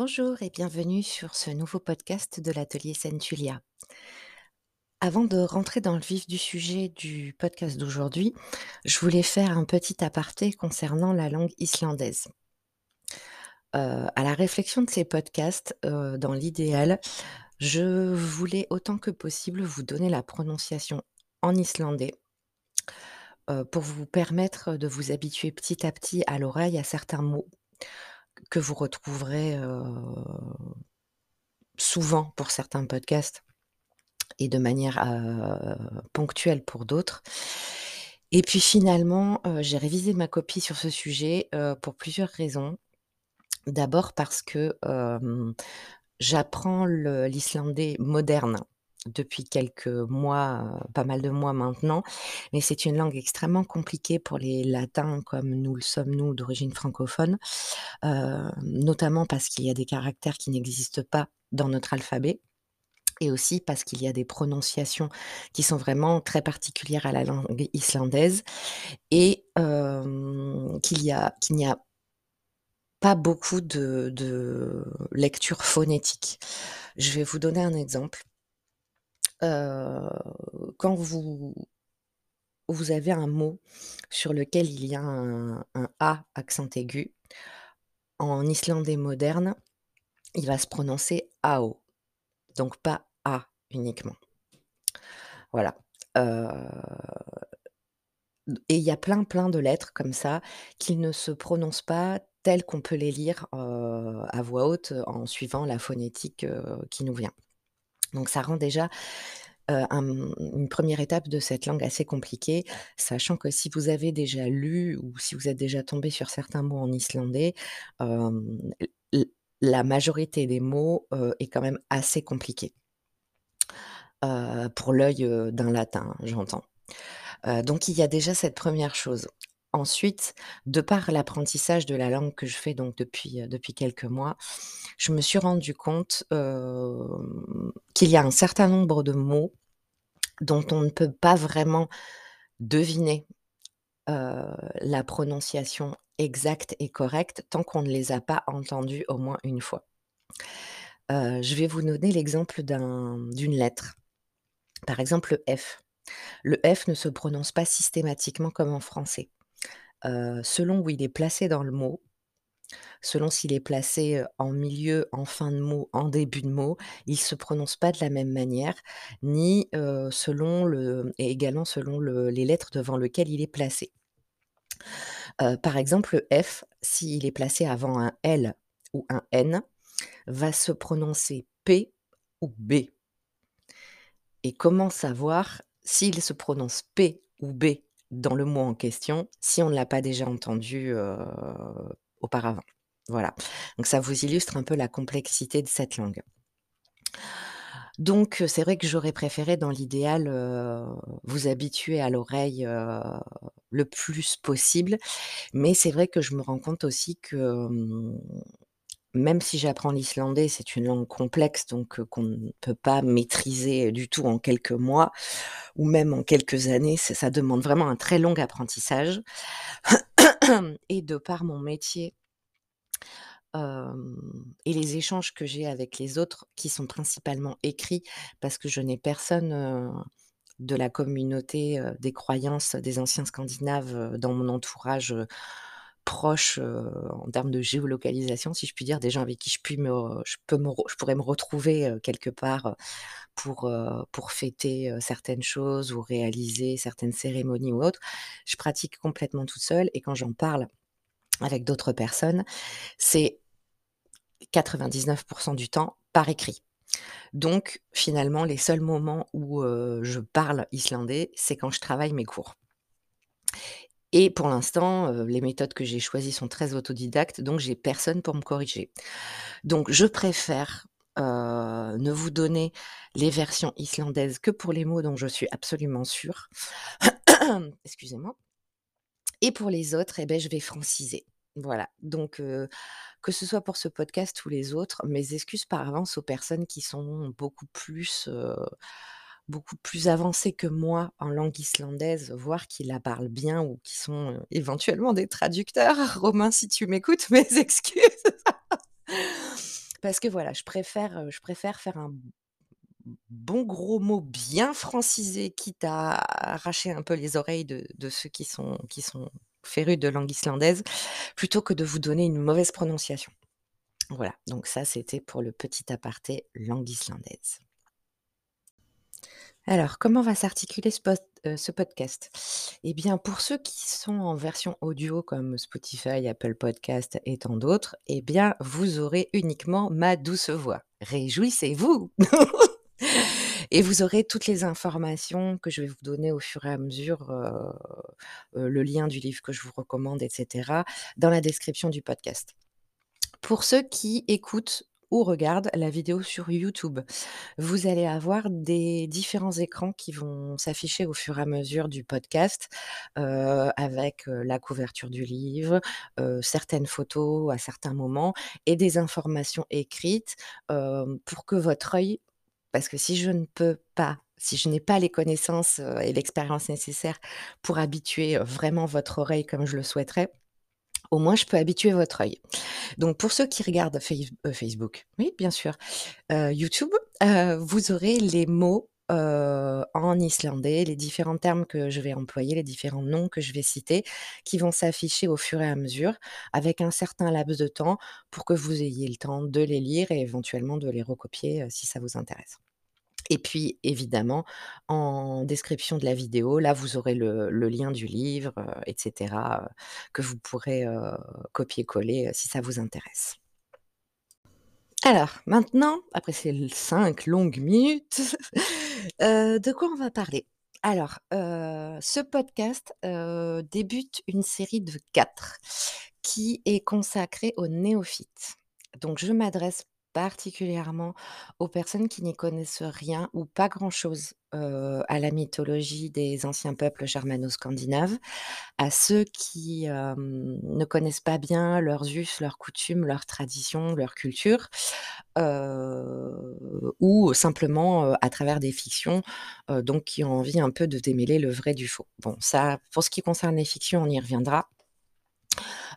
Bonjour et bienvenue sur ce nouveau podcast de l'atelier Centulia. Avant de rentrer dans le vif du sujet du podcast d'aujourd'hui, je voulais faire un petit aparté concernant la langue islandaise. Euh, à la réflexion de ces podcasts, euh, dans l'idéal, je voulais autant que possible vous donner la prononciation en islandais euh, pour vous permettre de vous habituer petit à petit à l'oreille à certains mots que vous retrouverez souvent pour certains podcasts et de manière ponctuelle pour d'autres. Et puis finalement, j'ai révisé ma copie sur ce sujet pour plusieurs raisons. D'abord parce que j'apprends l'islandais moderne depuis quelques mois, pas mal de mois maintenant, mais c'est une langue extrêmement compliquée pour les latins comme nous le sommes nous d'origine francophone, notamment parce qu'il y a des caractères qui n'existent pas dans notre alphabet et aussi parce qu'il y a des prononciations qui sont vraiment très particulières à la langue islandaise et qu'il y a n'y a pas beaucoup de de lecture phonétique. Je vais vous donner un exemple quand vous vous avez un mot sur lequel il y a un A accent aigu, en islandais moderne, il va se prononcer AO, donc pas A uniquement. Voilà, et il y a plein, plein de lettres comme ça qui ne se prononcent pas telles qu'on peut les lire, à voix haute, en suivant la phonétique, qui nous vient. Donc ça rend déjà, une première étape de cette langue assez compliquée, sachant que si vous avez déjà lu ou si vous êtes déjà tombé sur certains mots en islandais, la majorité des mots, est quand même assez compliquée. pour l'œil, d'un latin, j'entends. donc il y a déjà cette première chose. Ensuite, de par l'apprentissage de la langue que je fais donc depuis, depuis quelques mois, je me suis rendu compte, qu'il y a un certain nombre de mots dont on ne peut pas vraiment deviner, la prononciation exacte et correcte tant qu'on ne les a pas entendus au moins une fois. je vais vous donner l'exemple d'une lettre. Par exemple, le F. Le F ne se prononce pas systématiquement comme en français selon où il est placé dans le mot, selon s'il est placé, en milieu, en fin de mot, en début de mot, il se prononce pas de la même manière, ni, selon également selon le les lettres devant lequel il est placé. par exemple, le F, s'il est placé avant un L ou un N, va se prononcer P ou B. Et comment savoir s'il se prononce P ou B? Dans le mot en question, si on ne l'a pas déjà entendu, auparavant. Voilà, donc ça vous illustre un peu la complexité de cette langue. Donc c'est vrai que j'aurais préféré dans l'idéal, vous habituer à l'oreille, le plus possible, mais c'est vrai que je me rends compte aussi que, même si j'apprends l'islandais, c'est une langue complexe, donc qu'on ne peut pas maîtriser du tout en quelques mois ou même en quelques années. Ça demande vraiment un très long apprentissage. Et de par mon métier et les échanges que j'ai avec les autres, qui sont principalement écrits, parce que je n'ai personne de la communauté des croyances des anciens Scandinaves dans mon entourage proche en termes de géolocalisation, si je puis dire, des gens avec qui je, puis me, pourrais me retrouver quelque part pour, pour fêter certaines choses ou réaliser certaines cérémonies ou autres. Je pratique complètement toute seule et quand j'en parle avec d'autres personnes, c'est 99% du temps par écrit. Donc finalement, les seuls moments où je parle islandais, c'est quand je travaille mes cours. Et pour l'instant, les méthodes que j'ai choisies sont très autodidactes, donc j'ai personne pour me corriger. Donc je préfère, ne vous donner les versions islandaises que pour les mots dont je suis absolument sûre. Excusez-moi. Et pour les autres, eh ben, je vais franciser. Voilà, donc que ce soit pour ce podcast ou les autres, mes excuses par avance aux personnes qui sont beaucoup plus, beaucoup plus avancés que moi en langue islandaise, voire qui la parlent bien ou qui sont éventuellement des traducteurs. Romain, si tu m'écoutes, mes excuses. Parce que voilà, je préfère, heu, je préfère faire un bon gros mot bien francisé, quitte à arracher un peu les oreilles de de ceux qui sont qui sont férus de langue islandaise, plutôt que de vous donner une mauvaise prononciation. Voilà, donc ça, c'était pour le petit aparté langue islandaise. Alors, comment va s'articuler heu, ce podcast? Eh bien, pour ceux qui sont en version audio comme Spotify, Apple Podcast et tant d'autres, eh bien, vous aurez uniquement ma douce voix. Réjouissez-vous! Et vous aurez toutes les informations que je vais vous donner au fur et à mesure, heu heu, le lien du livre que je vous recommande et cetera, dans la description du podcast. Pour ceux qui écoutent ou regardent la vidéo sur YouTube, vous allez avoir des différents écrans qui vont s'afficher au fur et à mesure du podcast, heu, avec, la couverture du livre, certaines photos à certains moments et des informations écrites, pour que votre œil parce que si je ne peux pas, si je n'ai pas les connaissances, et l'expérience nécessaires pour habituer, vraiment votre oreille comme je le souhaiterais, au moins je peux habituer votre œil. Donc pour ceux qui regardent heu, Facebook, oui bien sûr, heu, YouTube, heu, vous aurez les mots, en islandais, les différents termes que je vais employer, les différents noms que je vais citer, qui vont s'afficher au fur et à mesure, avec un certain laps de temps pour que vous ayez le temps de les lire et éventuellement de les recopier, si ça vous intéresse. Et puis évidemment, en description de la vidéo, là, vous aurez le lien du livre, heu, et cetera, heu, que vous pourrez, heu, copier-coller, si ça vous intéresse. Alors maintenant, après ces 5 longues minutes, de quoi on va parler? Alors, ce podcast, débute une série de 4 qui est consacrée aux néophytes. Donc je m'adresse particulièrement aux personnes qui n'y connaissent rien ou pas grand-chose, à la mythologie des anciens peuples germano-scandinaves, à ceux qui, ne connaissent pas bien leurs us, leurs coutumes, leurs traditions, leur culture, ou simplement, à travers des fictions, donc qui ont envie un peu de démêler le vrai du faux. Bon ça, pour ce qui concerne les fictions, on y reviendra.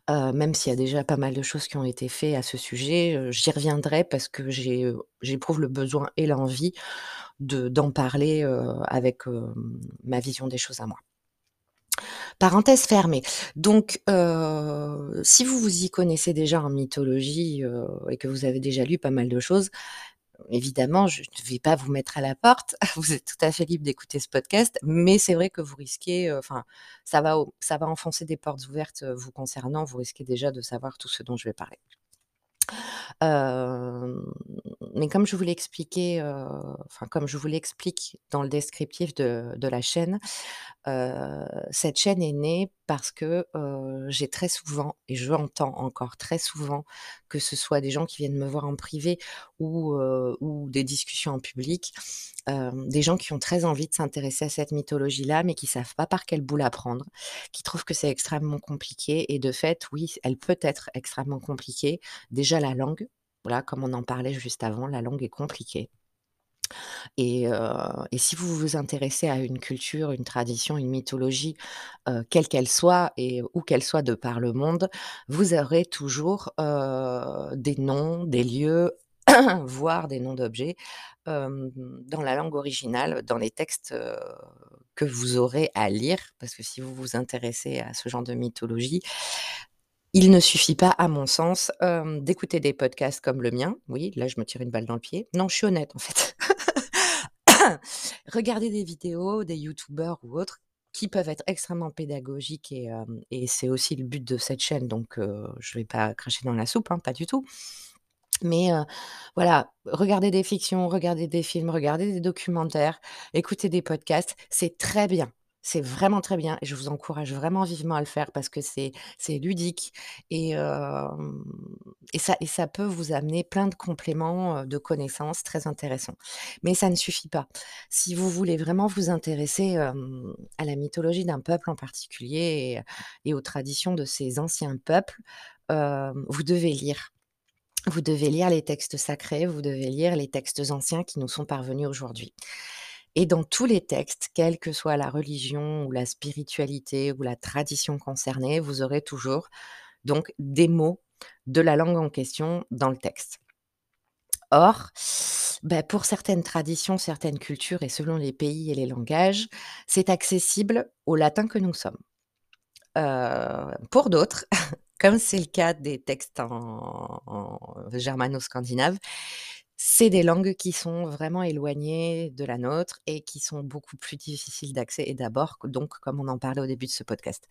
Même s'il y a déjà pas mal de choses qui ont été fait à ce sujet, j'y reviendrai parce que j'éprouve le besoin et l'envie de d'en parler, avec, ma vision des choses à moi. Parenthèse fermée. Donc, si vous vous y connaissez déjà en mythologie, et que vous avez déjà lu pas mal de choses, évidemment, je ne vais pas vous mettre à la porte. Vous êtes tout à fait libre d'écouter ce podcast, mais c'est vrai que vous risquez, heu, enfin, ça va ça va enfoncer des portes ouvertes, heu, vous concernant. Vous risquez déjà de savoir tout ce dont je vais parler. Hem, mais comme je vous heu, enfin, comme je vous l'explique dans le descriptif de la chaîne, cette chaîne est née parce que, j'ai très souvent et j'entends encore très souvent, que ce soit des gens qui viennent me voir en privé ou, des discussions en public, des gens qui ont très envie de s'intéresser à cette mythologie-là, mais qui savent pas par quel bout la prendre, qui trouvent que c'est extrêmement compliqué et de fait, oui, elle peut être extrêmement compliquée. Déjà la langue, voilà, comme on en parlait juste avant, la langue est compliquée. Et si vous vous intéressez à une culture, une tradition, une mythologie, quelle qu'elle soit et où qu'elle soit de par le monde, vous aurez toujours, des noms, des lieux, voire des noms d'objets, dans la langue originale, dans les textes, que vous aurez à lire. Parce que si vous vous intéressez à ce genre de mythologie, il ne suffit pas, à mon sens, d'écouter des podcasts comme le mien. Oui, là, je me tire une balle dans le pied. Non, je suis honnête, en fait. Regarder des vidéos, des youtubeurs ou autres, qui peuvent être extrêmement pédagogiques et c'est aussi le but de cette chaîne, donc je vais pas cracher dans la soupe, hein, pas du tout. Mais voilà, regarder des fictions, regarder des films, regarder des documentaires, écouter des podcasts, c'est très bien. C'est vraiment très bien et je vous encourage vraiment vivement à le faire parce que c'est ludique et ça peut vous amener plein de compléments, de connaissances très intéressants. Mais ça ne suffit pas. Si vous voulez vraiment vous intéresser, à la mythologie d'un peuple en particulier et et aux traditions de ces anciens peuples, vous devez lire. Vous devez lire les textes sacrés, vous devez lire les textes anciens qui nous sont parvenus aujourd'hui. Et dans tous les textes, quelle que soit la religion ou la spiritualité ou la tradition concernée, vous aurez toujours donc des mots de la langue en question dans le texte. Or, bah, pour certaines traditions, certaines cultures et selon les pays et les langages, c'est accessible au latin que nous sommes. Heu, pour d'autres, comme c'est le cas des textes en en germano-scandinave, c'est des langues qui sont vraiment éloignées de la nôtre et qui sont beaucoup plus difficiles d'accès et d'abord donc comme on en parlait au début de ce podcast.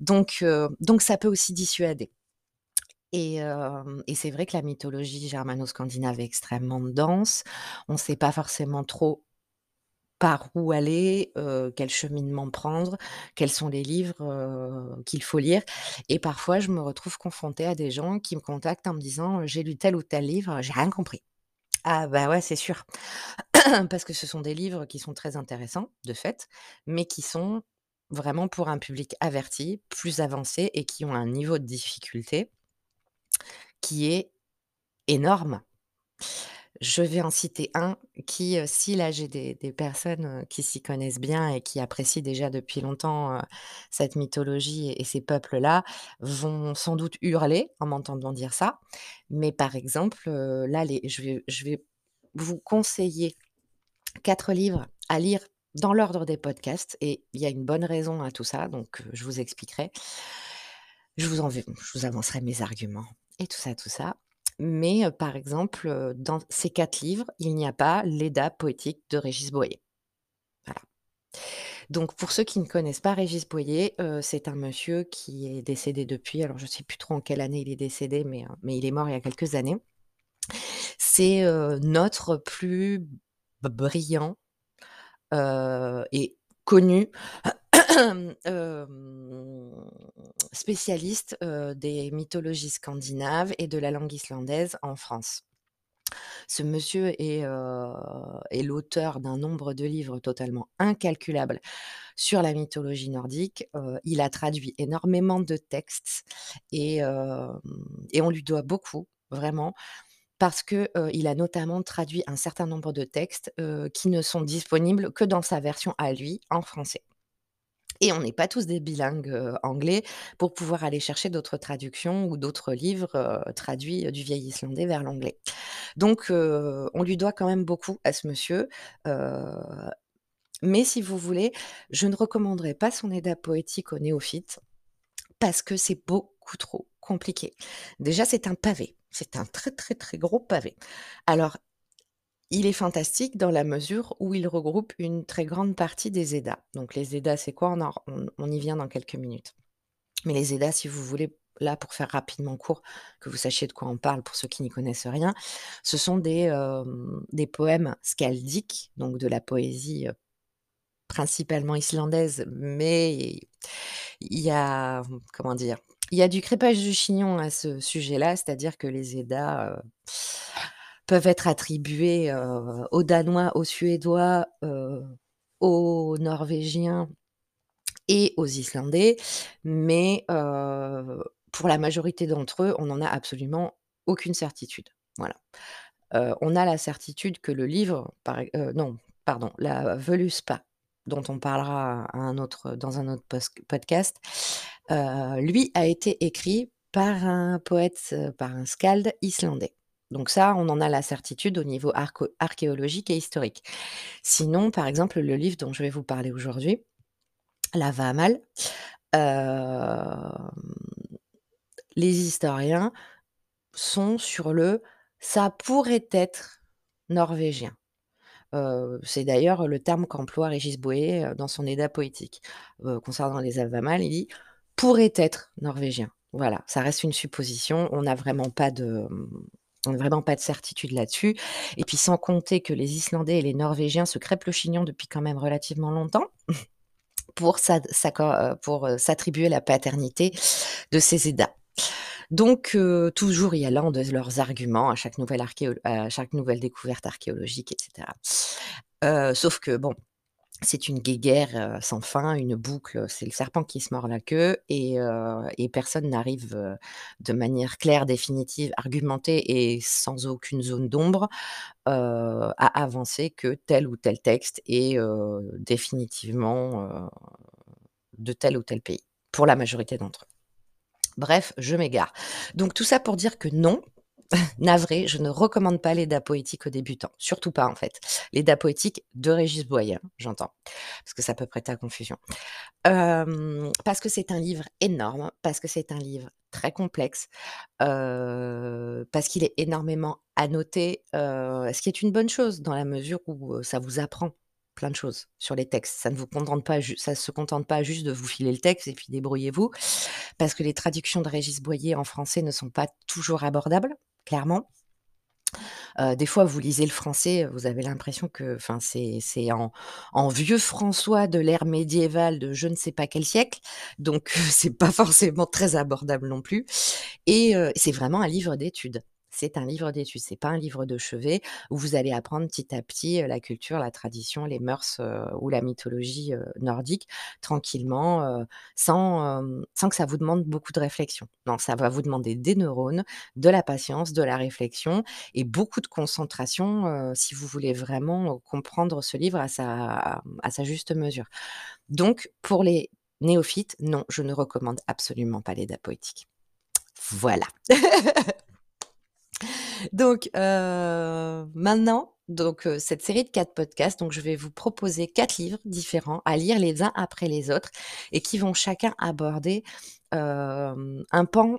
Donc heu, donc ça peut aussi dissuader. Et hem et c'est vrai que la mythologie germano-scandinave est extrêmement dense. On ne sait pas forcément trop par où aller, heu, quel cheminement prendre, quels sont les livres, qu'il faut lire et parfois je me retrouve confrontée à des gens qui me contactent en me disant: «J'ai lu tel ou tel livre, j'ai rien compris». Ah bah, ouais, c'est sûr. Parce que ce sont des livres qui sont très intéressants, de fait, mais qui sont vraiment pour un public averti, plus avancé et qui ont un niveau de difficulté qui est énorme. Je vais en citer un qui, heu, si là j'ai des personnes, heu, qui s'y connaissent bien et qui apprécient déjà depuis longtemps, heu, cette mythologie et ces peuples-là, vont sans doute hurler en m'entendant dire ça. Mais par exemple, là je vais vous conseiller 4 livres à lire dans l'ordre des podcasts et il y a une bonne raison à tout ça, donc je vous expliquerai. Je vous avancerai mes arguments et tout ça, tout ça. Mais par exemple, dans ces 4 livres, il n'y a pas l'Edda poétique de Régis Boyer. Voilà. Donc pour ceux qui ne connaissent pas Régis Boyer, c'est un monsieur qui est décédé depuis, alors je ne sais plus trop en quelle année il est décédé, mais il est mort il y a quelques années. C'est, notre plus brillant, et connu, spécialiste, heu, des mythologies scandinaves et de la langue islandaise en France. Ce monsieur est, est l'auteur d'un nombre de livres totalement incalculable sur la mythologie nordique. Il a traduit énormément de textes et on lui doit beaucoup, vraiment, parce que, heu, il a notamment traduit un certain nombre de textes, qui ne sont disponibles que dans sa version à lui, en français. Et on n'est pas tous des bilingues, anglais pour pouvoir aller chercher d'autres traductions ou d'autres livres, traduits, du vieil islandais vers l'anglais. Donc on lui doit quand même beaucoup à ce monsieur, mais si vous voulez, je ne recommanderais pas son Edda poétique aux néophytes parce que c'est beaucoup trop compliqué. Déjà, c'est un pavé, c'est un très, très, très gros pavé. Alors il est fantastique dans la mesure où il regroupe une très grande partie des Eddas. Donc les Eddas, c'est quoi? On y vient dans quelques minutes. Mais les Eddas, si vous voulez, là, pour faire rapidement court, que vous sachiez de quoi on parle pour ceux qui n'y connaissent rien, ce sont des, des poèmes skaldiques, donc de la poésie, heu, principalement islandaise, mais il y a, comment dire? Il y a du crépage du chignon à ce sujet-là, c'est-à-dire que les Eddas, heu peuvent être attribués, heu, aux Danois, aux Suédois, heu, aux Norvégiens et aux Islandais, mais heu, pour la majorité d'entre eux, on n'en a absolument aucune certitude. Voilà. On a la certitude que le livre, e non, pardon, la Völuspá, dont on parlera dans un autre podcast, lui a été écrit par un poète, par un skald islandais. Donc ça, on en a la certitude au niveau archéologique et historique. Sinon, par exemple, le livre dont je vais vous parler aujourd'hui, La Vaamal, hem, les historiens sont sur le «ça pourrait être norvégien». Heu, c'est d'ailleurs le terme qu'emploie Régis Boyer, heu, dans son Edda poétique. Heu, concernant les Avamal, il dit: «pourrait être norvégien». Voilà, ça reste une supposition, on n'a vraiment pas de, vraiment pas de certitude là-dessus et puis sans compter que les Islandais et les Norvégiens se crêpent le chignon depuis quand même relativement longtemps pour pour, heu, s'attribuer la paternité de ces Eddas. Donc heu, toujours y allant de leurs arguments à chaque nouvelle à chaque nouvelle découverte archéologique et cetera. Heu, sauf que bon, c'est une guéguerre, sans fin, une boucle, c'est le serpent qui se mord la queue et personne n'arrive, de manière claire, définitive, argumentée et sans aucune zone d'ombre, à avancer que tel ou tel texte est, définitivement, de tel ou tel pays, pour la majorité d'entre eux. Bref, je m'égare. Donc tout ça pour dire que non, navrée, je ne recommande pas l'Éda poétique aux débutants, surtout pas en fait. L'Éda poétique de Régis Boyer, j'entends, parce que ça peut prêter à confusion. Hem, parce que c'est un livre énorme, parce que c'est un livre très complexe, heu, parce qu'il est énormément annoté, heu, ce qui est une bonne chose dans la mesure où, ça vous apprend plein de choses sur les textes. Ça ne se contente pas juste de vous filer le texte et puis débrouillez-vous, parce que les traductions de Régis Boyer en français ne sont pas toujours abordables, clairement. Heu, des fois, vous lisez le français, vous avez l'impression que c'est en vieux François de l'ère médiévale de je ne sais pas quel siècle, donc c'est pas forcément très abordable non plus et heu, c'est vraiment un livre d'études. C'est un livre d'études, c'est pas un livre de chevet où vous allez apprendre petit à petit, la culture, la tradition, les mœurs, ou la mythologie, nordique tranquillement, sans, sans que ça vous demande beaucoup de réflexion. Non, ça va vous demander des neurones, de la patience, de la réflexion et beaucoup de concentration, si vous voulez vraiment, comprendre ce livre à sa à sa juste mesure. Donc pour les néophytes, non, je ne recommande absolument pas l'Éda poétique. Voilà. Donc heu, maintenant, donc heu, cette série de 4 podcasts, donc je vais vous proposer 4 livres différents à lire les uns après les autres et qui vont chacun aborder, hem, un pan,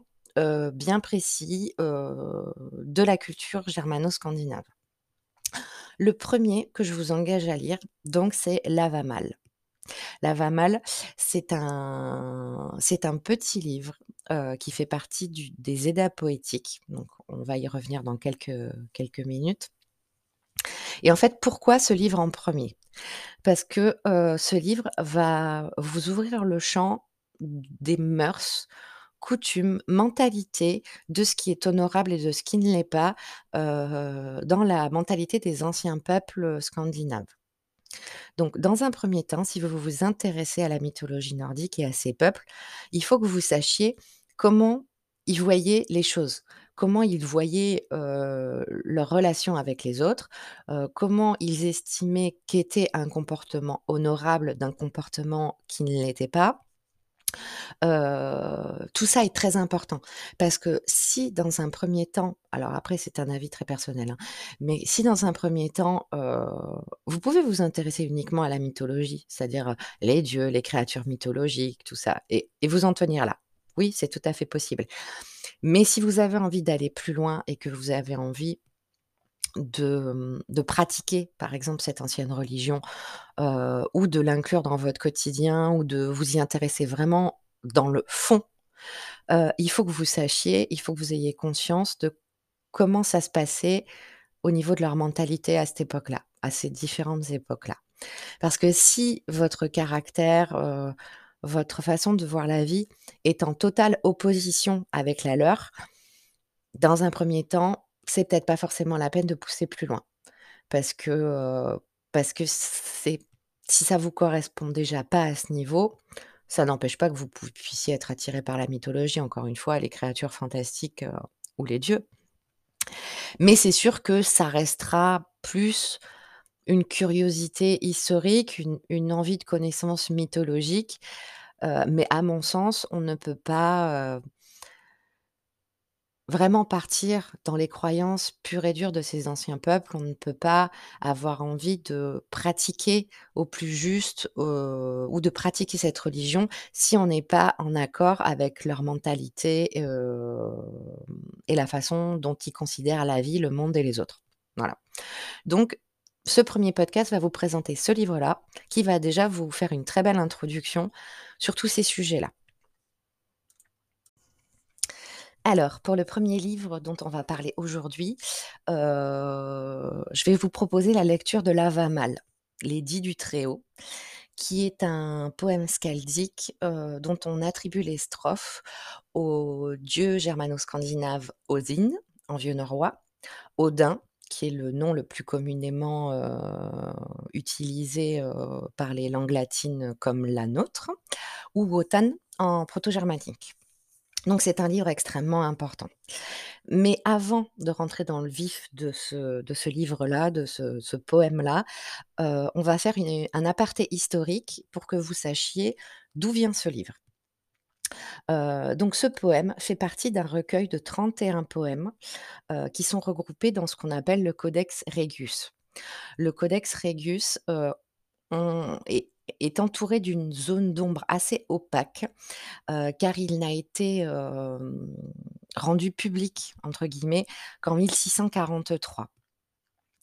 bien précis, de la culture germano-scandinave. Le 1er que je vous engage à lire, donc c'est Lavamal. Lavamal, c'est un c'est un petit livre, heu, qui fait partie des Eddas poétiques, donc on va y revenir dans quelques quelques minutes et en fait, pourquoi ce livre en 1er? Parce que, heu, ce livre va vous ouvrir le champ des mœurs, coutumes, mentalités, de ce qui est honorable et de ce qui ne l'est pas, heu, dans la mentalité des anciens peuples, scandinaves. Donc dans un 1er temps, si vous vous intéressez à la mythologie nordique et à ces peuples, il faut que vous sachiez comment ils voyaient les choses. Comment ils voyaient, heu, leurs relations avec les autres, comment ils estimaient qu'était un comportement honorable d'un comportement qui ne l'était pas. Tout ça est très important parce que si dans un 1er temps alors après c'est un avis très personnel, hein, mais si dans un 1er temps, vous pouvez vous intéresser uniquement à la mythologie, c'est-à-dire, les dieux, les créatures mythologiques, tout ça et vous en tenir là. Oui, c'est tout à fait possible. Mais si vous avez envie d'aller plus loin et que vous avez envie de, mmh, pratiquer, par exemple, cette ancienne religion, ou de l'inclure dans votre quotidien ou de vous y intéresser vraiment dans le fond, il faut que vous sachiez, il faut que vous ayez conscience de comment ça se passait au niveau de leur mentalité à cette époque-là, à ces différentes époques-là. Parce que si votre caractère, votre façon de voir la vie est en totale opposition avec la leur, dans un 1er temps, c'est peut-être pas forcément la peine de pousser plus loin. Parce que, heu, parce que c'est si ça vous correspond déjà pas à ce niveau, ça n'empêche pas que vous puissiez être attiré par la mythologie, encore une fois, les créatures fantastiques, heu, ou les dieux. Mais c'est sûr que ça restera plus une curiosité historique, une envie de connaissance mythologique, heu, mais à mon sens, on ne peut pas, heu vraiment partir dans les croyances pures et dures de ces anciens peuples. On ne peut pas avoir envie de pratiquer au plus juste, heu, ou de pratiquer cette religion si on n'est pas en accord avec leur mentalité, et la façon dont ils considèrent la vie, le monde et les autres. Voilà. Donc ce 1er podcast va vous présenter ce livre-là, qui va déjà vous faire une très belle introduction sur tous ces sujets-là. Alors, pour le 1er livre dont on va parler aujourd'hui, heu, je vais vous proposer la lecture de Lavamal, Les Dits du Très-Haut, qui est un poème skaldique, heu, dont on attribue les strophes au dieu germano-scandinave Odin, en vieux norrois, Odin, qui est le nom le plus communément, utilisé, par les langues latines comme la nôtre, ou Wotan en proto-germanique. Donc c'est un livre extrêmement important. Mais avant de rentrer dans le vif de ce livre-là, de ce poème-là, on va faire un aparté historique pour que vous sachiez d'où vient ce livre. Heu, donc ce poème fait partie d'un recueil de 31 poèmes, heu, qui sont regroupés dans ce qu'on appelle le Codex Regius. Le Codex Regius, on est entouré d'une zone d'ombre assez opaque, car il n'a été, rendu «public» qu'en 1643.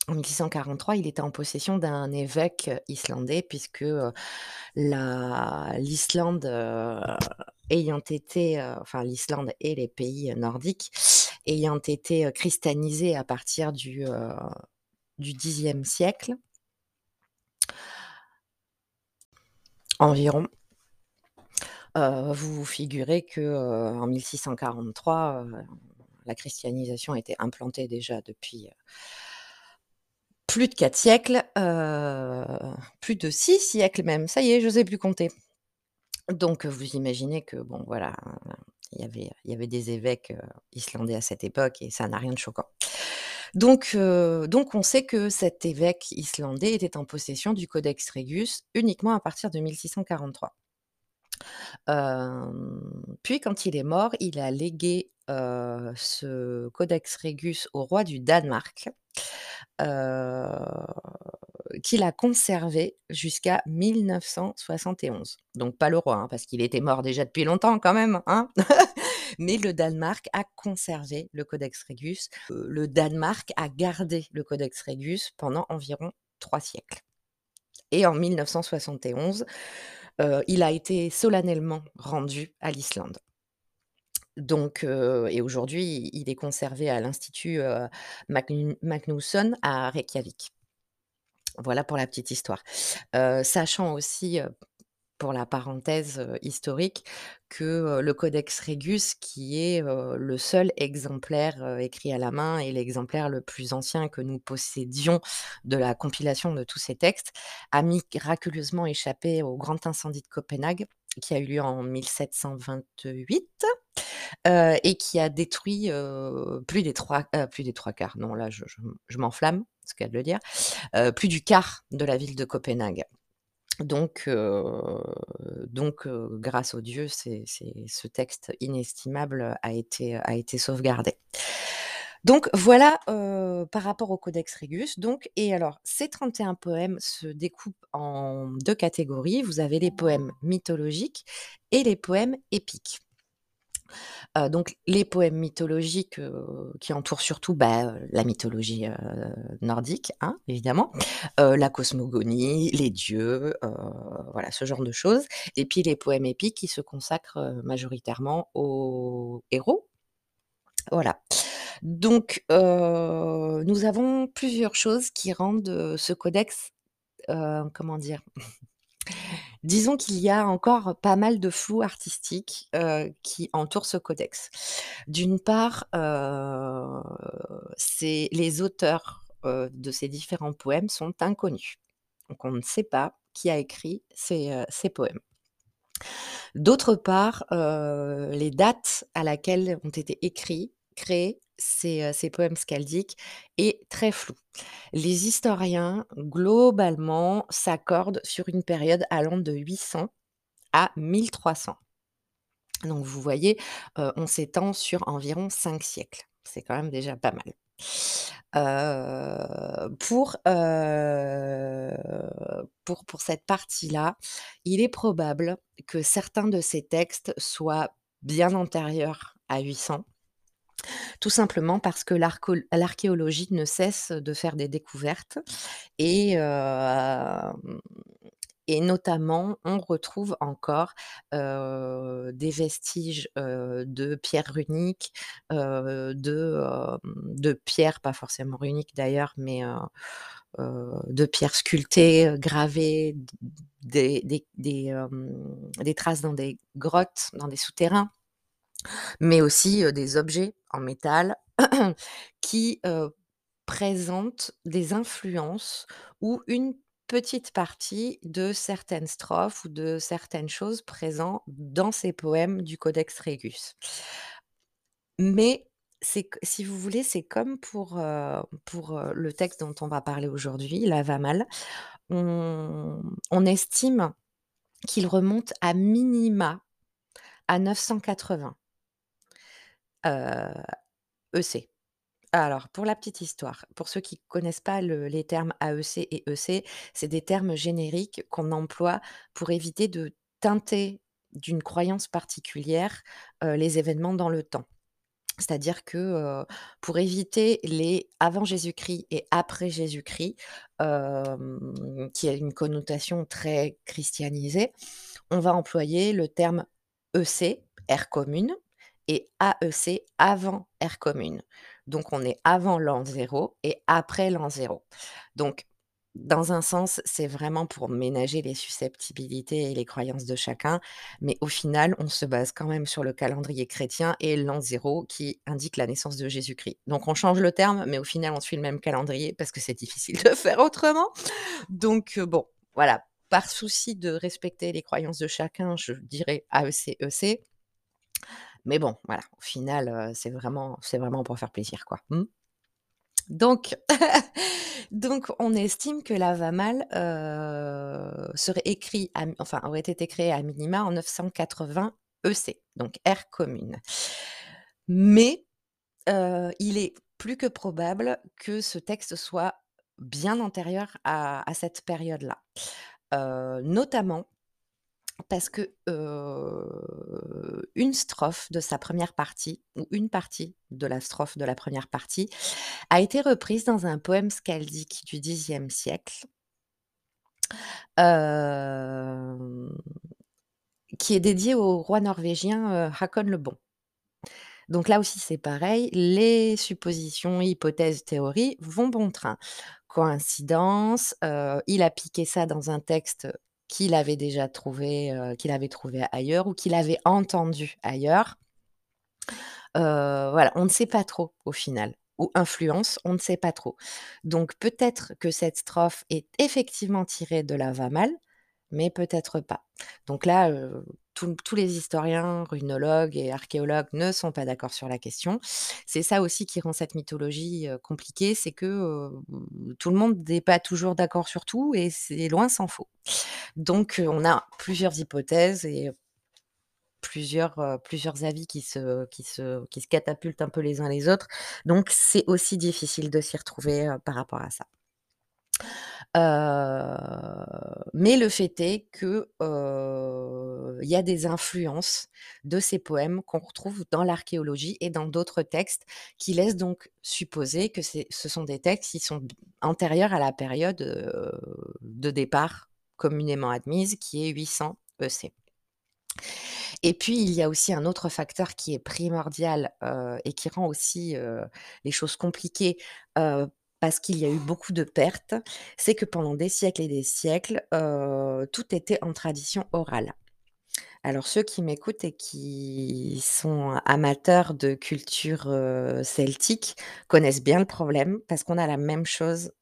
En 1643, il était en possession d'un évêque islandais puisque, la l'Islande, heu, ayant été, enfin l'Islande et les pays nordiques ayant été, christianisés à partir du, du Xe siècle environ. Vous vous figurez que, heu, en 1643, heu, la christianisation était implantée déjà depuis, plus de 4 siècles, heu, plus de 6 siècles même, ça y est, j'osais plus compter. Donc, heu, vous imaginez que bon voilà, il y avait y avait des évêques, heu, islandais à cette époque et ça n'a rien de choquant. Donc, donc on sait que cet évêque islandais était en possession du Codex Regius uniquement à partir de 1643. Puis quand il est mort, il a légué, ce Codex Regius au roi du Danemark, heu, qui l'a conservé jusqu'à 1971. Donc pas le roi, hein, parce qu'il était mort déjà depuis longtemps quand même, hein. Mais le Danemark a conservé le Codex Regius. Heu, le Danemark a gardé le Codex Regius pendant environ 3 siècles et en 1971, heu, il a été solennellement rendu à l'Islande. Donc, heu et aujourd'hui, il est conservé à l'institut, Magn Magnusson à Reykjavik. Voilà pour la petite histoire. Sachant aussi, pour la parenthèse, historique que, le Codex Regius qui est, le seul exemplaire, écrit à la main et l'exemplaire le plus ancien que nous possédions de la compilation de tous ces textes, a miraculeusement échappé au grand incendie de Copenhague qui a eu lieu en 1728, heu et qui a détruit, plus des 3 heu, plus des 3/4 non là je je je m'enflamme, c'est le de le dire, plus du quart de la ville de Copenhague. Donc, donc, grâce aux dieux, c'est c'est ce texte inestimable a été, a été sauvegardé. Donc voilà, par rapport au Codex Regius donc et alors ces 31 poèmes se découpent en 2 catégories. Vous avez les poèmes mythologiques et les poèmes épiques. Heu, donc les poèmes mythologiques, heu, qui entourent surtout, bah, heu, la mythologie, nordique, hein, évidemment, la cosmogonie, les dieux, voilà ce genre de choses et puis les poèmes épiques qui se consacrent, majoritairement aux héros. Voilà. Donc, nous avons plusieurs choses qui rendent, ce codex, comment dire? Disons qu'il y a encore pas mal de flou artistique, qui entoure ce codex. D'une part, les auteurs, de ces différents poèmes sont inconnus. Donc on ne sait pas qui a écrit ces, ces poèmes. D'autre part, les dates à laquelle ont été écrits, créés ces, heu, ces poèmes skaldiques est très floue. Les historiens, globalement, s'accordent sur une période allant de 800 à 1300. Donc vous voyez, heu, on s'étend sur environ 5 siècles. C'est quand même déjà pas mal. Heu, pour pour cette partie-là, il est probable que certains de ces textes soient bien antérieurs à 800. Tout simplement parce que l'archéol l'archéologie ne cesse de faire des découvertes et notamment on retrouve encore, des vestiges, de pierres runiques, de, pierres pas forcément runiques d'ailleurs, mais, de pierres sculptées, gravées, des traces dans des grottes, dans des souterrains. Mais aussi, des objets en métal qui, présentent des influences ou une petite partie de certaines strophes ou de certaines choses présent dans ces poèmes du Codex Regius. Mais si vous voulez, c'est comme pour, pour, le texte dont on va parler aujourd'hui, l'Havamal. On on estime qu'il remonte à minima à 980. EC. Alors, pour la petite histoire, pour ceux qui connaissent pas le les termes AEC et EC, c'est des termes génériques qu'on emploie pour éviter de teinter d'une croyance particulière, les événements dans le temps. C'est-à-dire que, pour éviter les avant Jésus-Christ et après Jésus-Christ, qui a une connotation très christianisée, on va employer le terme EC, ère commune, et AEC, avant ère commune. Donc on est avant l'an 0 et après l'an 0. Donc dans un sens, c'est vraiment pour ménager les susceptibilités et les croyances de chacun, mais au final, on se base quand même sur le calendrier chrétien et l'an 0 qui indique la naissance de Jésus-Christ. Donc on change le terme, mais au final, on suit le même calendrier parce que c'est difficile de faire autrement. Donc heu, bon, voilà, par souci de respecter les croyances de chacun, je dirais AEC, EC. Mais bon, voilà, au final, heu, c'est vraiment pour faire plaisir, quoi. Mmh? Donc on estime que l'Havamal, heu, serait écrit enfin, aurait été créé à minima en 980 EC, donc ère commune. Mais, heu, il est plus que probable que ce texte soit bien antérieur à cette période-là. Notamment parce que, heu, une strophe de sa première partie ou une partie de la strophe de la première partie a été reprise dans un poème skaldique du Xe siècle hem, qui est dédié au roi norvégien, heu, Håkon le Bon. Donc là aussi, c'est pareil, les suppositions, hypothèses, théories vont bon train. Coïncidence, il a piqué ça dans un texte qu'il avait déjà trouvé, heu, qu'il avait trouvé ailleurs ou qu'il avait entendu ailleurs. Heu, voilà, on ne sait pas trop au final. Ou influence, on ne sait pas trop. Donc peut-être que cette strophe est effectivement tirée de l'Havamal, mais peut-être pas. Donc là, heu, tous les historiens, runologues et archéologues ne sont pas d'accord sur la question. C'est ça aussi qui rend cette mythologie, compliquée, c'est que, tout le monde n'est pas toujours d'accord sur tout et c'est loin s'en faut. Donc on a plusieurs hypothèses et plusieurs, plusieurs avis qui se qui se qui se catapultent un peu les uns les autres. Donc c'est aussi difficile de s'y retrouver, par rapport à ça. Mais le fait est que, heu, il y a des influences de ces poèmes qu'on retrouve dans l'archéologie et dans d'autres textes qui laissent donc supposer que ce sont des textes qui sont antérieurs à la période, de départ communément admise qui est 800 EC. Et puis il y a aussi un autre facteur qui est primordial, et qui rend aussi, les choses compliquées, parce qu'il y a eu beaucoup de pertes, c'est que pendant des siècles et des siècles, tout était en tradition orale. Alors ceux qui m'écoutent et qui sont amateurs de culture, celtique connaissent bien le problème parce qu'on a la même chose,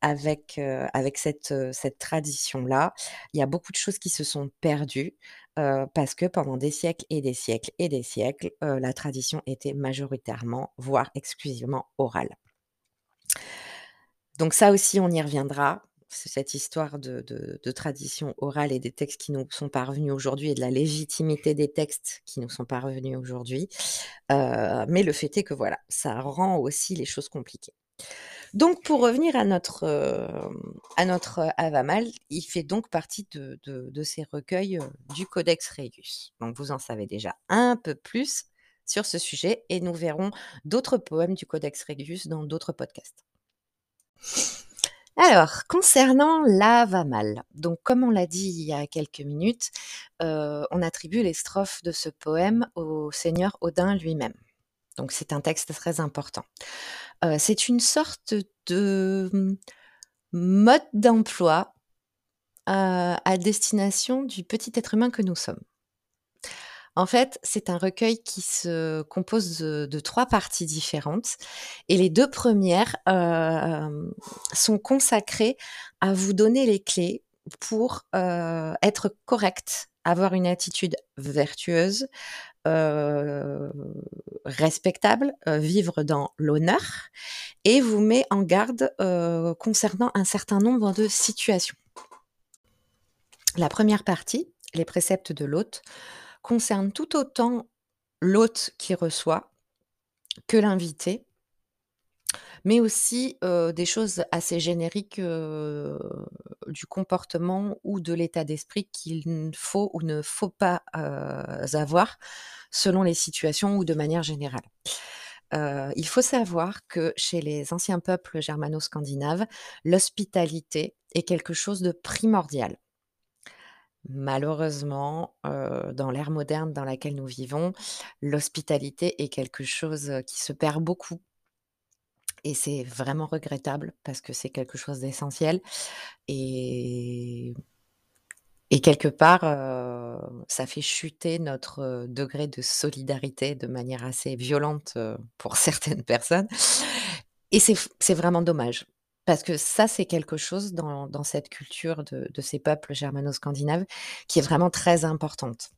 avec, avec cette, cette tradition-là. Il y a beaucoup de choses qui se sont perdues, parce que pendant des siècles et des siècles et des siècles, la tradition était majoritairement, voire exclusivement orale. Donc ça aussi, on y reviendra. Cette histoire de tradition orale et des textes qui nous sont parvenus aujourd'hui et de la légitimité des textes qui nous sont parvenus aujourd'hui. Heu, mais le fait est que voilà, ça rend aussi les choses compliquées. Donc pour revenir à notre, heu, Havamal, il fait donc partie de de ces recueils, heu, du Codex Regius. Donc vous en savez déjà un peu plus sur ce sujet et nous verrons d'autres poèmes du Codex Regius dans d'autres podcasts. Alors, concernant l'Havamal, donc comme on l'a dit il y a quelques minutes, heu, on attribue les strophes de ce poème au seigneur Odin lui-même. Donc c'est un texte très important. Heu, c'est une sorte de, mmh, mode d'emploi, heu, à destination du petit être humain que nous sommes. En fait, c'est un recueil qui se compose, de 3 parties différentes et les 2 premières, hem, sont consacrées à vous donner les clés pour, heu, être correct, avoir une attitude vertueuse, heu, respectable, vivre dans l'honneur et vous met en garde, concernant un certain nombre de situations. La première partie, les préceptes de l'hôte, concerne tout autant l'hôte qui reçoit que l'invité mais aussi, heu, des choses assez génériques, heu, du comportement ou de l'état d'esprit qu'il faut ou ne faut pas, heu, avoir selon les situations ou de manière générale. Il faut savoir que chez les anciens peuples germano-scandinaves, l'hospitalité est quelque chose de primordial. Malheureusement, heu, dans l'ère moderne dans laquelle nous vivons, l'hospitalité est quelque chose, qui se perd beaucoup. Et c'est vraiment regrettable parce que c'est quelque chose d'essentiel et quelque part, ça fait chuter notre, degré de solidarité de manière assez violente, pour certaines personnes. Et c'est vraiment dommage parce que ça, c'est quelque chose dans cette culture de ces peuples germano-scandinaves qui est vraiment très importante.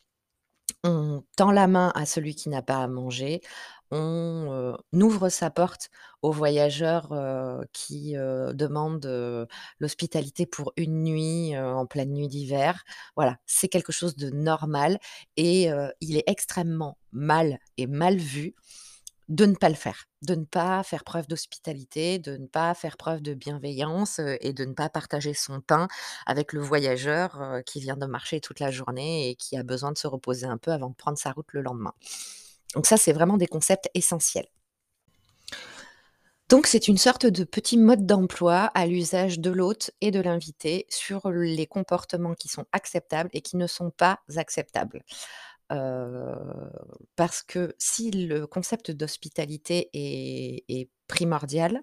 On tend la main à celui qui n'a pas à manger, on, heu, ouvre sa porte aux voyageurs, heu, qui, heu, demandent, l'hospitalité pour une nuit, en pleine nuit d'hiver. Voilà, c'est quelque chose de normal et il est extrêmement mal et mal vu de ne pas le faire, de ne pas faire preuve d'hospitalité, de ne pas faire preuve de bienveillance, et de ne pas partager son pain avec le voyageur, qui vient de marcher toute la journée et qui a besoin de se reposer un peu avant de prendre sa route le lendemain. Donc ça, c'est vraiment des concepts essentiels. Donc c'est une sorte de petit mode d'emploi à l'usage de l'hôte et de l'invité sur les comportements qui sont acceptables et qui ne sont pas acceptables. Parce que si le concept d'hospitalité est primordial,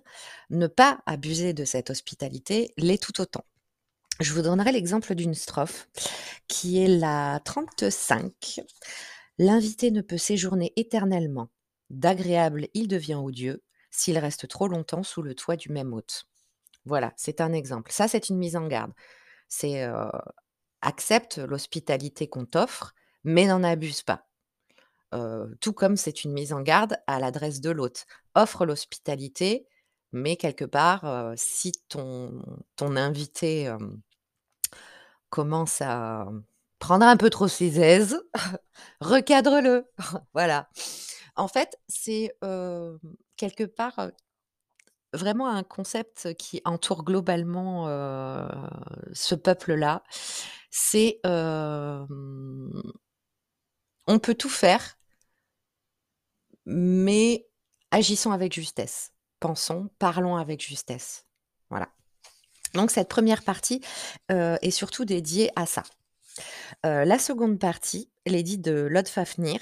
ne pas abuser de cette hospitalité l'est tout autant. Je vous donnerai l'exemple d'une strophe qui est la 35. «L'invité ne peut séjourner éternellement, d'agréable il devient odieux, s'il reste trop longtemps sous le toit du même hôte». Voilà, c'est un exemple. Ça, c'est une mise en garde. C'est, accepte l'hospitalité qu'on t'offre, mais n'en abuse pas. Tout comme c'est une mise en garde à l'adresse de l'hôte. Offre l'hospitalité, mais quelque part, si ton invité, commence à prendre un peu trop ses aises, recadre-le. Voilà. En fait, c'est, quelque part, vraiment un concept qui entoure globalement, ce peuple-là. C'est, on peut tout faire mais agissons avec justesse. Pensons, parlons avec justesse. Voilà. Donc cette 1re partie, heu, est surtout dédiée à ça. Heu, la 2nde partie, l'édit de Lodfafnir,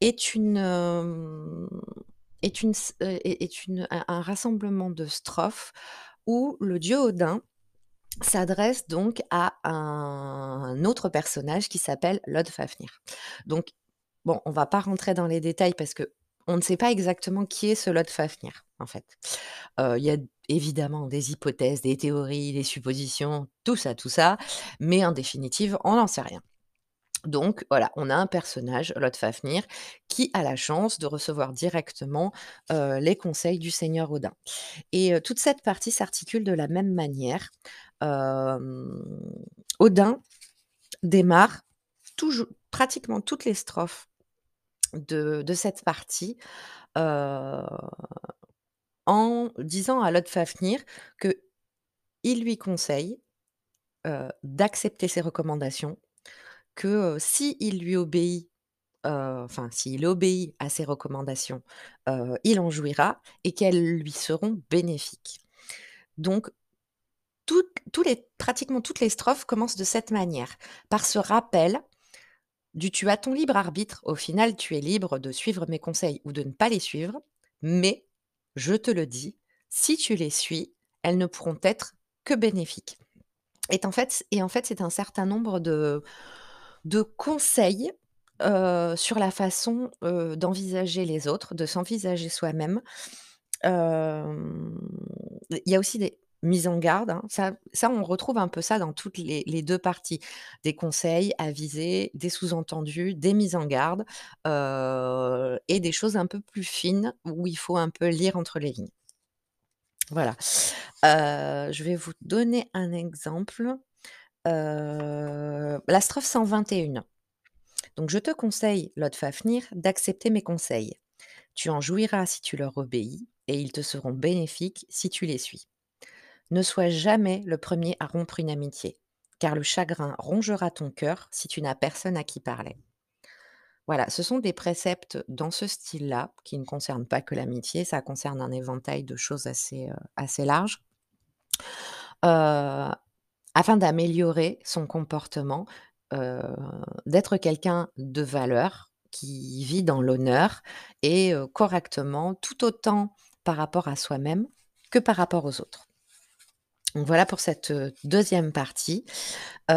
est une, hem, est une est une un un rassemblement de strophes où le dieu Odin s'adresse donc à un autre personnage qui s'appelle Lodfafnir. Donc bon, on va pas rentrer dans les détails parce qu'on ne sait pas exactement qui est ce Lodfafnir, en fait. Heu, il y a évidemment des hypothèses, des théories, des suppositions, tout ça, tout ça, mais en définitive, on n'en sait rien. Donc voilà, on a un personnage, Lodfafnir, qui a la chance de recevoir directement, heu, les conseils du seigneur Odin et heu, toute cette partie s'articule de la même manière. Hem, Odin démarre pratiquement toutes les strophes de cette partie, heu, en disant à Lodfafnir qu'il lui conseille, heu, d'accepter ses recommandations, que, heu, s'il lui obéit, enfin s'il obéit à ses recommandations, il en jouira et qu'elles lui seront bénéfiques. Donc pratiquement toutes les strophes commencent de cette manière, par ce rappel du: «Tu as ton libre arbitre, au final, tu es libre de suivre mes conseils ou de ne pas les suivre, mais je te le dis, si tu les suis, elles ne pourront être que bénéfiques» et en fait c'est un certain nombre de conseils, heu, sur la façon, heu, d'envisager les autres, de s'envisager soi-même. Hem, il y a aussi des mises en garde, hein, ça on retrouve un peu ça dans toutes les 2 parties. Des conseils avisés, des sous-entendus, des mises en garde, et des choses un peu plus fines où il faut un peu lire entre les lignes. Voilà. Je vais vous donner un exemple. La strophe 121. Donc je te conseille, Lord Fafnir, d'accepter mes conseils. Tu en jouiras si tu leur obéis, et ils te seront bénéfiques si tu les suis. Ne sois jamais le premier à rompre une amitié, car le chagrin rongera ton cœur si tu n'as personne à qui parler. Voilà, ce sont des préceptes dans ce style-là, qui ne concernent pas que l'amitié, ça concerne un éventail de choses assez, heu, assez large. Heu, afin d'améliorer son comportement, heu, d'être quelqu'un de valeur, qui vit dans l'honneur et heu, correctement, tout autant par rapport à soi-même que par rapport aux autres. Donc voilà pour cette, heu, 2e partie. Heu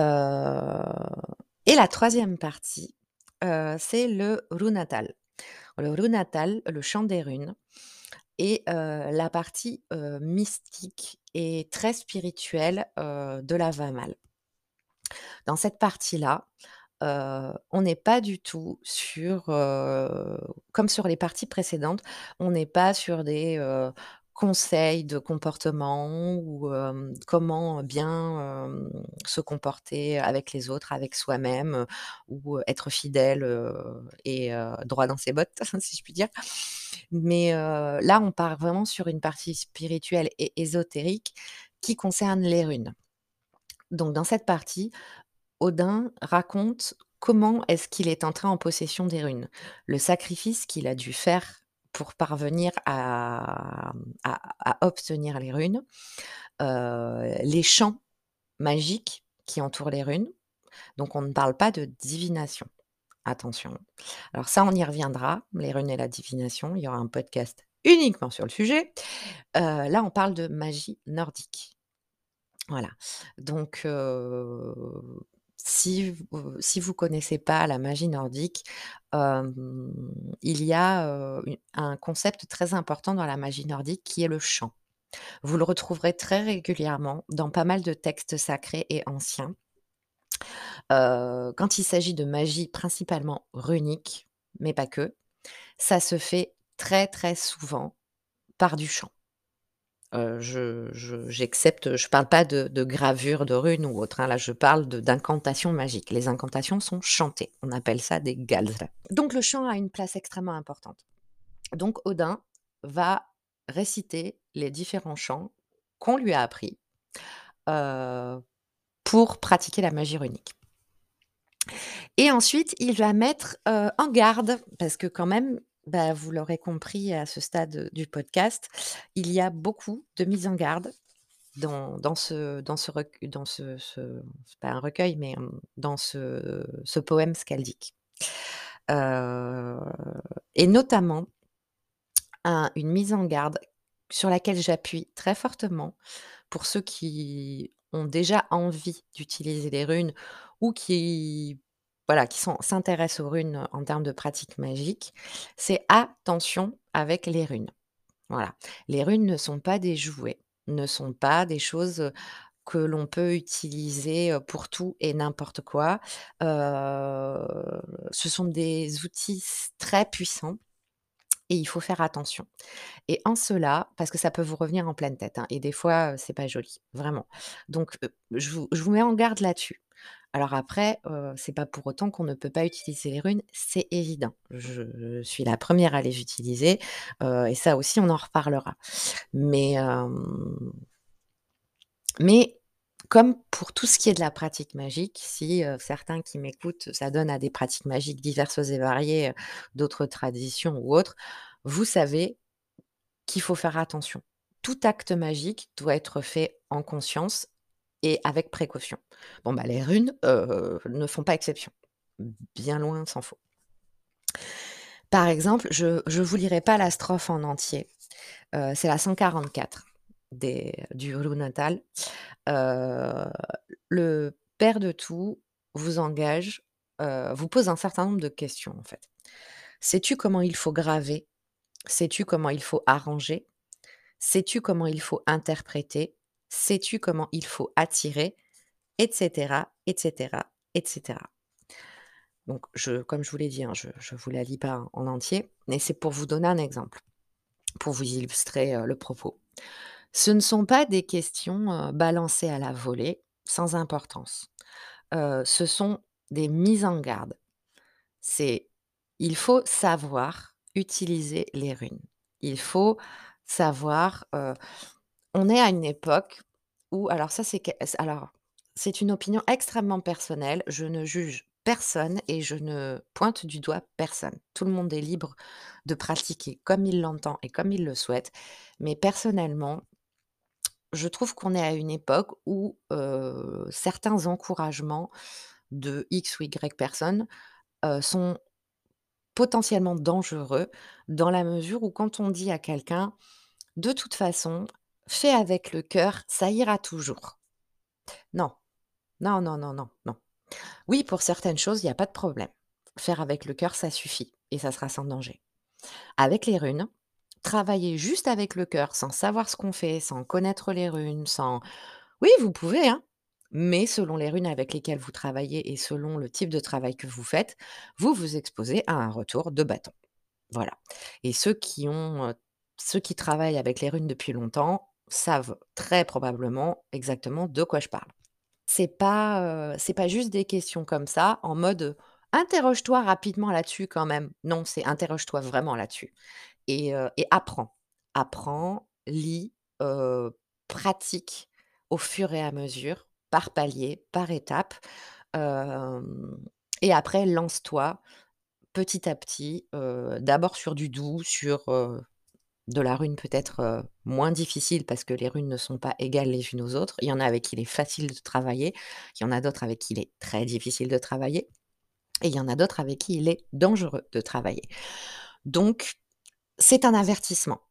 et la troisième partie, heu, c'est le Runatal. Le Runatal, le chant des runes et la partie, mystique et très spirituelle, de la VAMAL. Dans cette partie-là, on n'est pas du tout sur, comme sur les parties précédentes, on n'est pas sur des, conseils de comportement ou comment bien, se comporter avec les autres, avec soi-même, ou être fidèle, et droit dans ses bottes, si je puis dire. Mais là, on part vraiment sur une partie spirituelle et ésotérique qui concerne les runes. Donc dans cette partie, Odin raconte comment est-ce qu'il est entré en possession des runes. Le sacrifice qu'il a dû faire pour parvenir à, obtenir les runes, heu, les champs magiques qui entourent les runes. Donc on ne parle pas de divination, attention. Alors ça, on y reviendra, les runes et la divination, il y aura un podcast uniquement sur le sujet. Heu, là, on parle de magie nordique. Voilà, donc heu, heu, si vous connaissez pas la magie nordique, il y a, un concept très important dans la magie nordique qui est le chant. Vous le retrouverez très régulièrement dans pas mal de textes sacrés et anciens. Quand il s'agit de magie principalement runique, mais pas que, ça se fait très, très souvent par du chant. Heu, je j'accepte, je parle pas de de gravure de runes ou autre, hein, là je parle d'incantations magiques. Les incantations sont chantées, on appelle ça des Galls. Donc le chant a une place extrêmement importante. Donc Odin va réciter les différents chants qu'on lui a appris, heu, pour pratiquer la magie runique. Et ensuite, il va mettre, heu, en garde, parce que quand même, bah, vous l'aurez compris à ce stade du podcast, il y a beaucoup de mise en garde dans dans ce dans ce dans ce pas un recueil, mais mmh, dans ce poème skaldique. Heu et notamment un une mise en garde sur laquelle j'appuie très fortement pour ceux qui ont déjà envie d'utiliser les runes ou qui voilà, qui s'intéressent aux runes en termes de pratique magique, c'est attention avec les runes. Voilà, les runes ne sont pas des jouets, ne sont pas des choses, que l'on peut utiliser, heu, pour tout et n'importe quoi. Heu, ce sont des outils très puissants et il faut faire attention. Et en cela parce que ça peut vous revenir en pleine tête, hein et des fois, c'est pas joli, vraiment. Donc je vous mets en garde là-dessus. Alors après, heu, c'est pas pour autant qu'on ne peut pas utiliser les runes, c'est évident. Je suis la première à les utiliser, et ça aussi on en reparlera. Mais comme pour tout ce qui est de la pratique magique, si, certains qui m'écoutent s'adonnent à des pratiques magiques diverses et variées, d'autres traditions ou autres, vous savez qu'il faut faire attention. Tout acte magique doit être fait en conscience et avec précaution. Bon, bah, les runes, heu, ne font pas exception. Bien loin s'en faut. Par exemple, je je vous lirai pas la strophe en entier, heu, c'est la 144 des du Runatal. Heu, le père de tout vous engage, heu, vous pose un certain nombre de questions, en fait. Sais-tu comment il faut graver? Sais-tu comment il faut arranger? Sais-tu comment il faut interpréter? Sais-tu comment il faut attirer? Et cetera, et cetera, et cetera. Donc comme je vous l'ai dit, hein, je je vous la lis pas en entier, mais c'est pour vous donner un exemple, pour vous illustrer, heu, le propos. Ce ne sont pas des questions, heu, balancées à la volée, sans importance. Heu, ce sont des mises en garde. C'est il faut savoir utiliser les runes. Il faut savoir, on est à une époque où alors ça c'est une opinion extrêmement personnelle, je ne juge personne et je ne pointe du doigt personne. Tout le monde est libre de pratiquer comme il l'entend et comme il le souhaite, mais personnellement, je trouve qu'on est à une époque où, heu, certains encouragements de X ou Y personnes, heu, sont potentiellement dangereux dans la mesure où quand on dit à quelqu'un: «De toute façon, fais avec le cœur, ça ira toujours». Non, non, non, non, non, non. Oui, pour certaines choses, il y a pas de problème. Faire avec le cœur, ça suffit et ça sera sans danger. Avec les runes, travailler juste avec le cœur, sans savoir ce qu'on fait, sans connaître les runes, sans oui, vous pouvez, hein, mais selon les runes avec lesquelles vous travaillez et selon le type de travail que vous faites, vous vous exposez à un retour de bâton. Voilà et ceux qui ont, heu, ceux qui travaillent avec les runes depuis longtemps savent très probablement exactement de quoi je parle. C'est pas, c'est pas juste des questions comme ça en mode, «Interroge-toi rapidement là-dessus quand même». Non, c'est interroge-toi vraiment là-dessus et et apprends. Apprends, lis, pratique au fur et à mesure, par palier, par étape, et après lance-toi petit à petit, d'abord sur du doux, sur, de la rune peut-être, moins difficile parce que les runes ne sont pas égales les unes aux autres. Il y en a avec qui il est facile de travailler, il y en a d'autres avec qui il est très difficile de travailler et il y en a d'autres avec qui il est dangereux de travailler. Donc c'est un avertissement.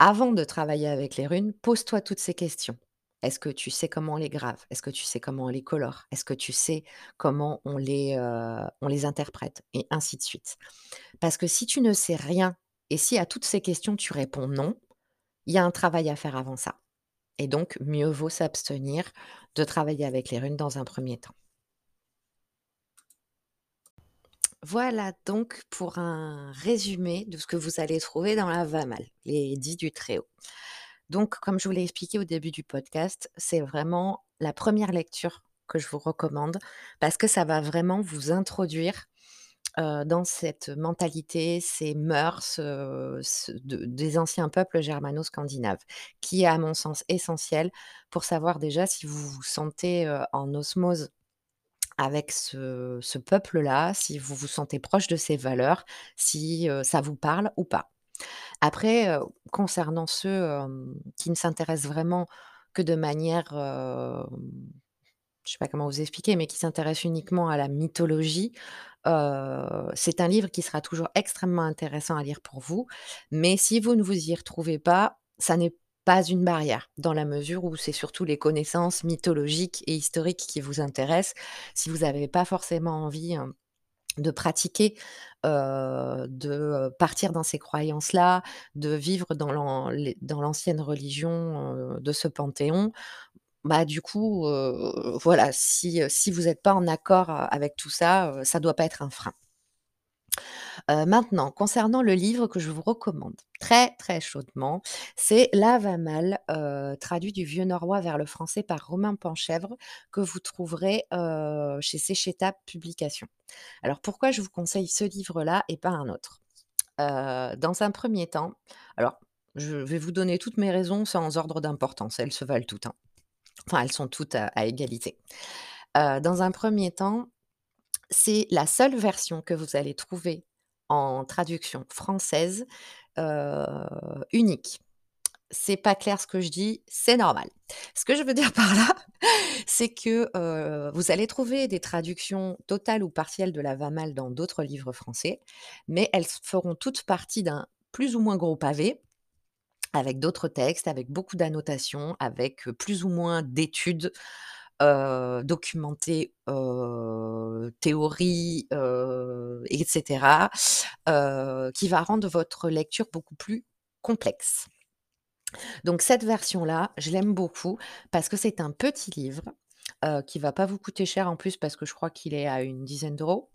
Avant de travailler avec les runes, pose-toi toutes ces questions. Est-ce que tu sais comment on les grave? Est-ce que tu sais comment on les colore? Est-ce que tu sais comment on les interprète? Et ainsi de suite. Parce que si tu ne sais rien et si à toutes ces questions tu réponds «non», il y a un travail à faire avant ça et donc mieux vaut s'abstenir de travailler avec les runes dans un premier temps. Voilà donc pour un résumé de ce que vous allez trouver dans la VAMAL, les 10 du très haut. Donc comme je vous l'ai expliqué au début du podcast, c'est vraiment la première lecture que je vous recommande parce que ça va vraiment vous introduire, dans cette mentalité, ces mœurs, des anciens peuples germano-scandinaves, qui est à mon sens essentiel pour savoir déjà si vous vous sentez, en osmose avec ce peuple-là, si vous vous sentez proche de ses valeurs, si, ça vous parle ou pas. Après, concernant ceux, qui ne s'intéressent vraiment que de manière, je sais pas comment vous expliquer, mais qui s'intéressent uniquement à la mythologie, c'est un livre qui sera toujours extrêmement intéressant à lire pour vous. Mais si vous ne vous y retrouvez pas, ça n'est pas une barrière, dans la mesure où c'est surtout les connaissances mythologiques et historiques qui vous intéressent. Si vous avez pas forcément envie, hem, de pratiquer, de, partir dans ces croyances-là, de vivre dans l'ancienne religion, de ce panthéon, bah, du coup, voilà, si, vous êtes pas en accord, avec tout ça, ça doit pas être un frein. Maintenant, concernant le livre que je vous recommande très, très chaudement, c'est L'Ava-Mal, heu, traduit du vieux norrois vers le français par Romain Penchèvre, que vous trouverez, chez Sécheta Publications. Alors pourquoi je vous conseille ce livre-là et pas un autre? Dans un premier temps alors je vais vous donner toutes mes raisons sans ordre d'importance, elles se valent toutes, hein. Enfin, elles sont toutes à égalité. Heu, dans un premier temps, c'est la seule version que vous allez trouver en traduction française, heu, unique. C'est pas clair ce que je dis, c'est normal. Ce que je veux dire par là, c'est que, heu, vous allez trouver des traductions totales ou partielles de la VAMAL dans d'autres livres français, mais elles feront toutes partie d'un plus ou moins gros pavé, avec d'autres textes, avec beaucoup d'annotations, avec, plus ou moins d'études, documentées, théories, heu et cetera, heu, qui va rendre votre lecture beaucoup plus complexe. Donc cette version-là, je l'aime beaucoup parce que c'est un petit livre, heu, qui va pas vous coûter cher en plus parce que je crois qu'il est à une dizaine d'euros,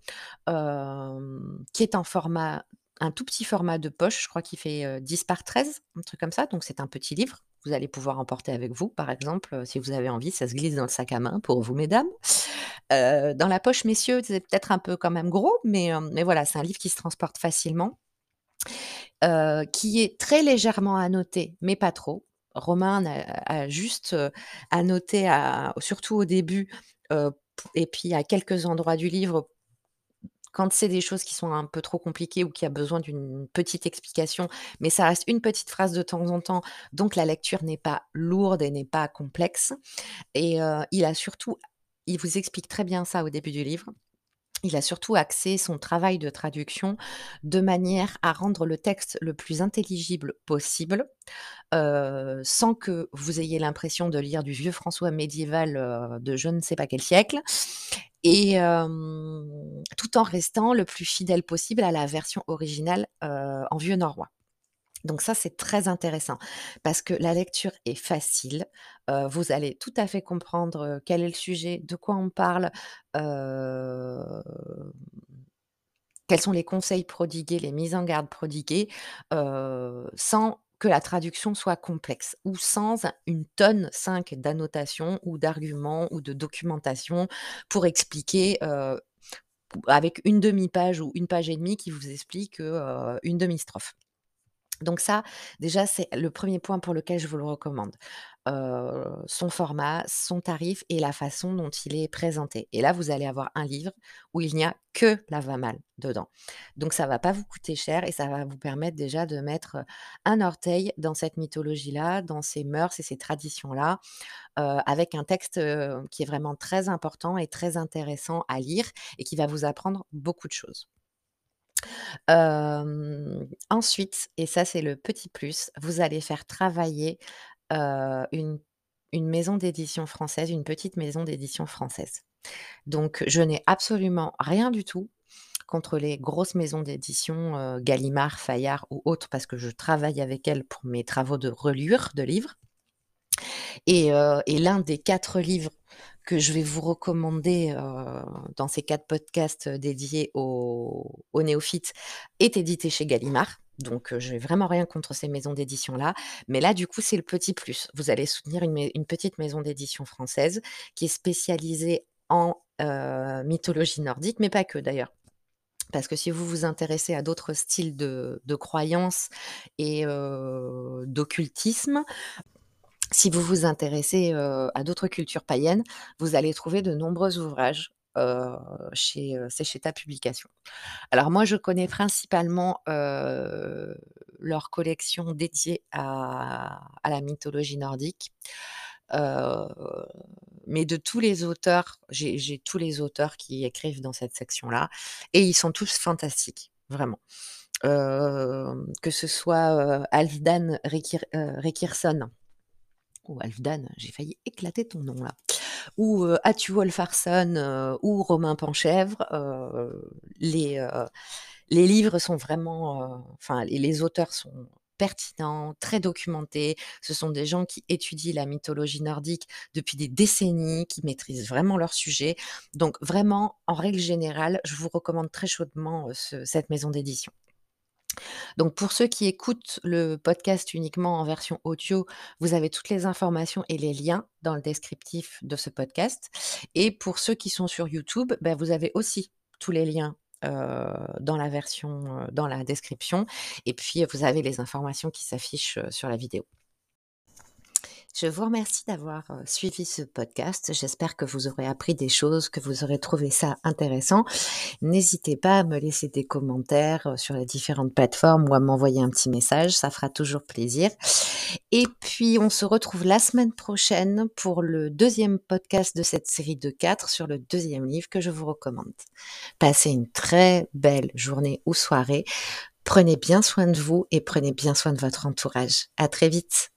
qui est en format un tout petit format de poche, je crois qu'il fait, heu, 10 par 13, un truc comme ça, donc c'est un petit livre. Vous allez pouvoir emporter avec vous, par exemple, si vous avez envie, ça se glisse dans le sac à main pour vous mesdames. Dans la poche, messieurs, c'est peut-être un peu quand même gros, mais, mais voilà, c'est un livre qui se transporte facilement. Qui est très légèrement annoté, mais pas trop. Romain a juste, annoté surtout au début, et puis à quelques endroits du livre quand c'est des choses qui sont un peu trop compliquées ou qui a besoin d'une petite explication, mais ça reste une petite phrase de temps en temps, donc la lecture n'est pas lourde et n'est pas complexe et heu, il a surtout il vous explique très bien ça au début du livre. Il a surtout axé son travail de traduction de manière à rendre le texte le plus intelligible possible, heu, sans que vous ayez l'impression de lire du vieux François médiéval, heu, de je ne sais pas quel siècle et tout en restant le plus fidèle possible à la version originale, en vieux norrois. Donc ça, c'est très intéressant parce que la lecture est facile, vous allez tout à fait comprendre, quel est le sujet, de quoi on parle, quels sont les conseils prodigués, les mises en garde prodiguées, sans que la traduction soit complexe ou sans une tonne 5 d'annotations ou d'arguments ou de documentation pour expliquer, heu, avec une demi page ou une page et demie qui vous explique, heu, une demi strophe. Donc ça, déjà, c'est le premier point pour lequel je vous le recommande. Heu, son format, son tarif et la façon dont il est présenté et là, vous allez avoir un livre où il n'y a que la va-mal dedans. Donc ça va pas vous coûter cher et ça va vous permettre déjà de mettre, un orteil dans cette mythologie-là, dans ces mœurs et ces traditions-là, heu, avec un texte, qui est vraiment très important et très intéressant à lire et qui va vous apprendre beaucoup de choses. Ensuite et ça c'est le petit plus, vous allez faire travailler, heu, une une maison d'édition française, une petite maison d'édition française. Donc je n'ai absolument rien du tout contre les grosses maisons d'édition, heu, Gallimard, Fayard ou autres parce que je travaille avec elles pour mes travaux de reliure de livres et heu et l'un des 4 livres que je vais vous recommander, heu, dans ces 4 podcasts dédiés aux néophytes est édité chez Gallimard. Donc, heu, j'ai vraiment rien contre ces maisons d'édition-là. Mais là, du coup, c'est le petit plus. Vous allez soutenir une petite maison d'édition française qui est spécialisée en, mythologie nordique, mais pas que d'ailleurs. Parce que si vous vous intéressez à d'autres styles de croyances et d'occultisme, si vous vous intéressez, à d'autres cultures païennes, vous allez trouver de nombreux ouvrages, chez, c'est chez Ta Publications. Alors moi, je connais principalement, leur collection dédiée à la mythologie nordique, mais de tous les auteurs, j'ai tous les auteurs qui écrivent dans cette section-là et ils sont tous fantastiques, vraiment. Que ce soit, heu, Halfdan Rekir ou Halfdan, j'ai failli éclater ton nom là, ou, Hatu Wolffarson, heu, ou Romain Penchèvre, heu, les, heu, les livres sont vraiment, enfin les les auteurs sont pertinents, très documentés. Ce sont des gens qui étudient la mythologie nordique depuis des décennies, qui maîtrisent vraiment leur sujet. Donc vraiment, en règle générale, je vous recommande très chaudement, cette maison d'édition. Donc pour ceux qui écoutent le podcast uniquement en version audio, vous avez toutes les informations et les liens dans le descriptif de ce podcast et pour ceux qui sont sur YouTube, bah, vous avez aussi tous les liens, heu, dans la version, heu, dans la description et puis, vous avez les informations qui s'affichent, heu, sur la vidéo. Je vous remercie d'avoir, suivi ce podcast. J'espère que vous aurez appris des choses, que vous aurez trouvé ça intéressant. N'hésitez pas à me laisser des commentaires, sur les différentes plateformes ou à m'envoyer un petit message, ça fera toujours plaisir et puis on se retrouve la semaine prochaine pour le 2e podcast de cette série de 4 sur le 2e livre que je vous recommande. Passez une très belle journée ou soirée. Prenez bien soin de vous et prenez bien soin de votre entourage. À très vite.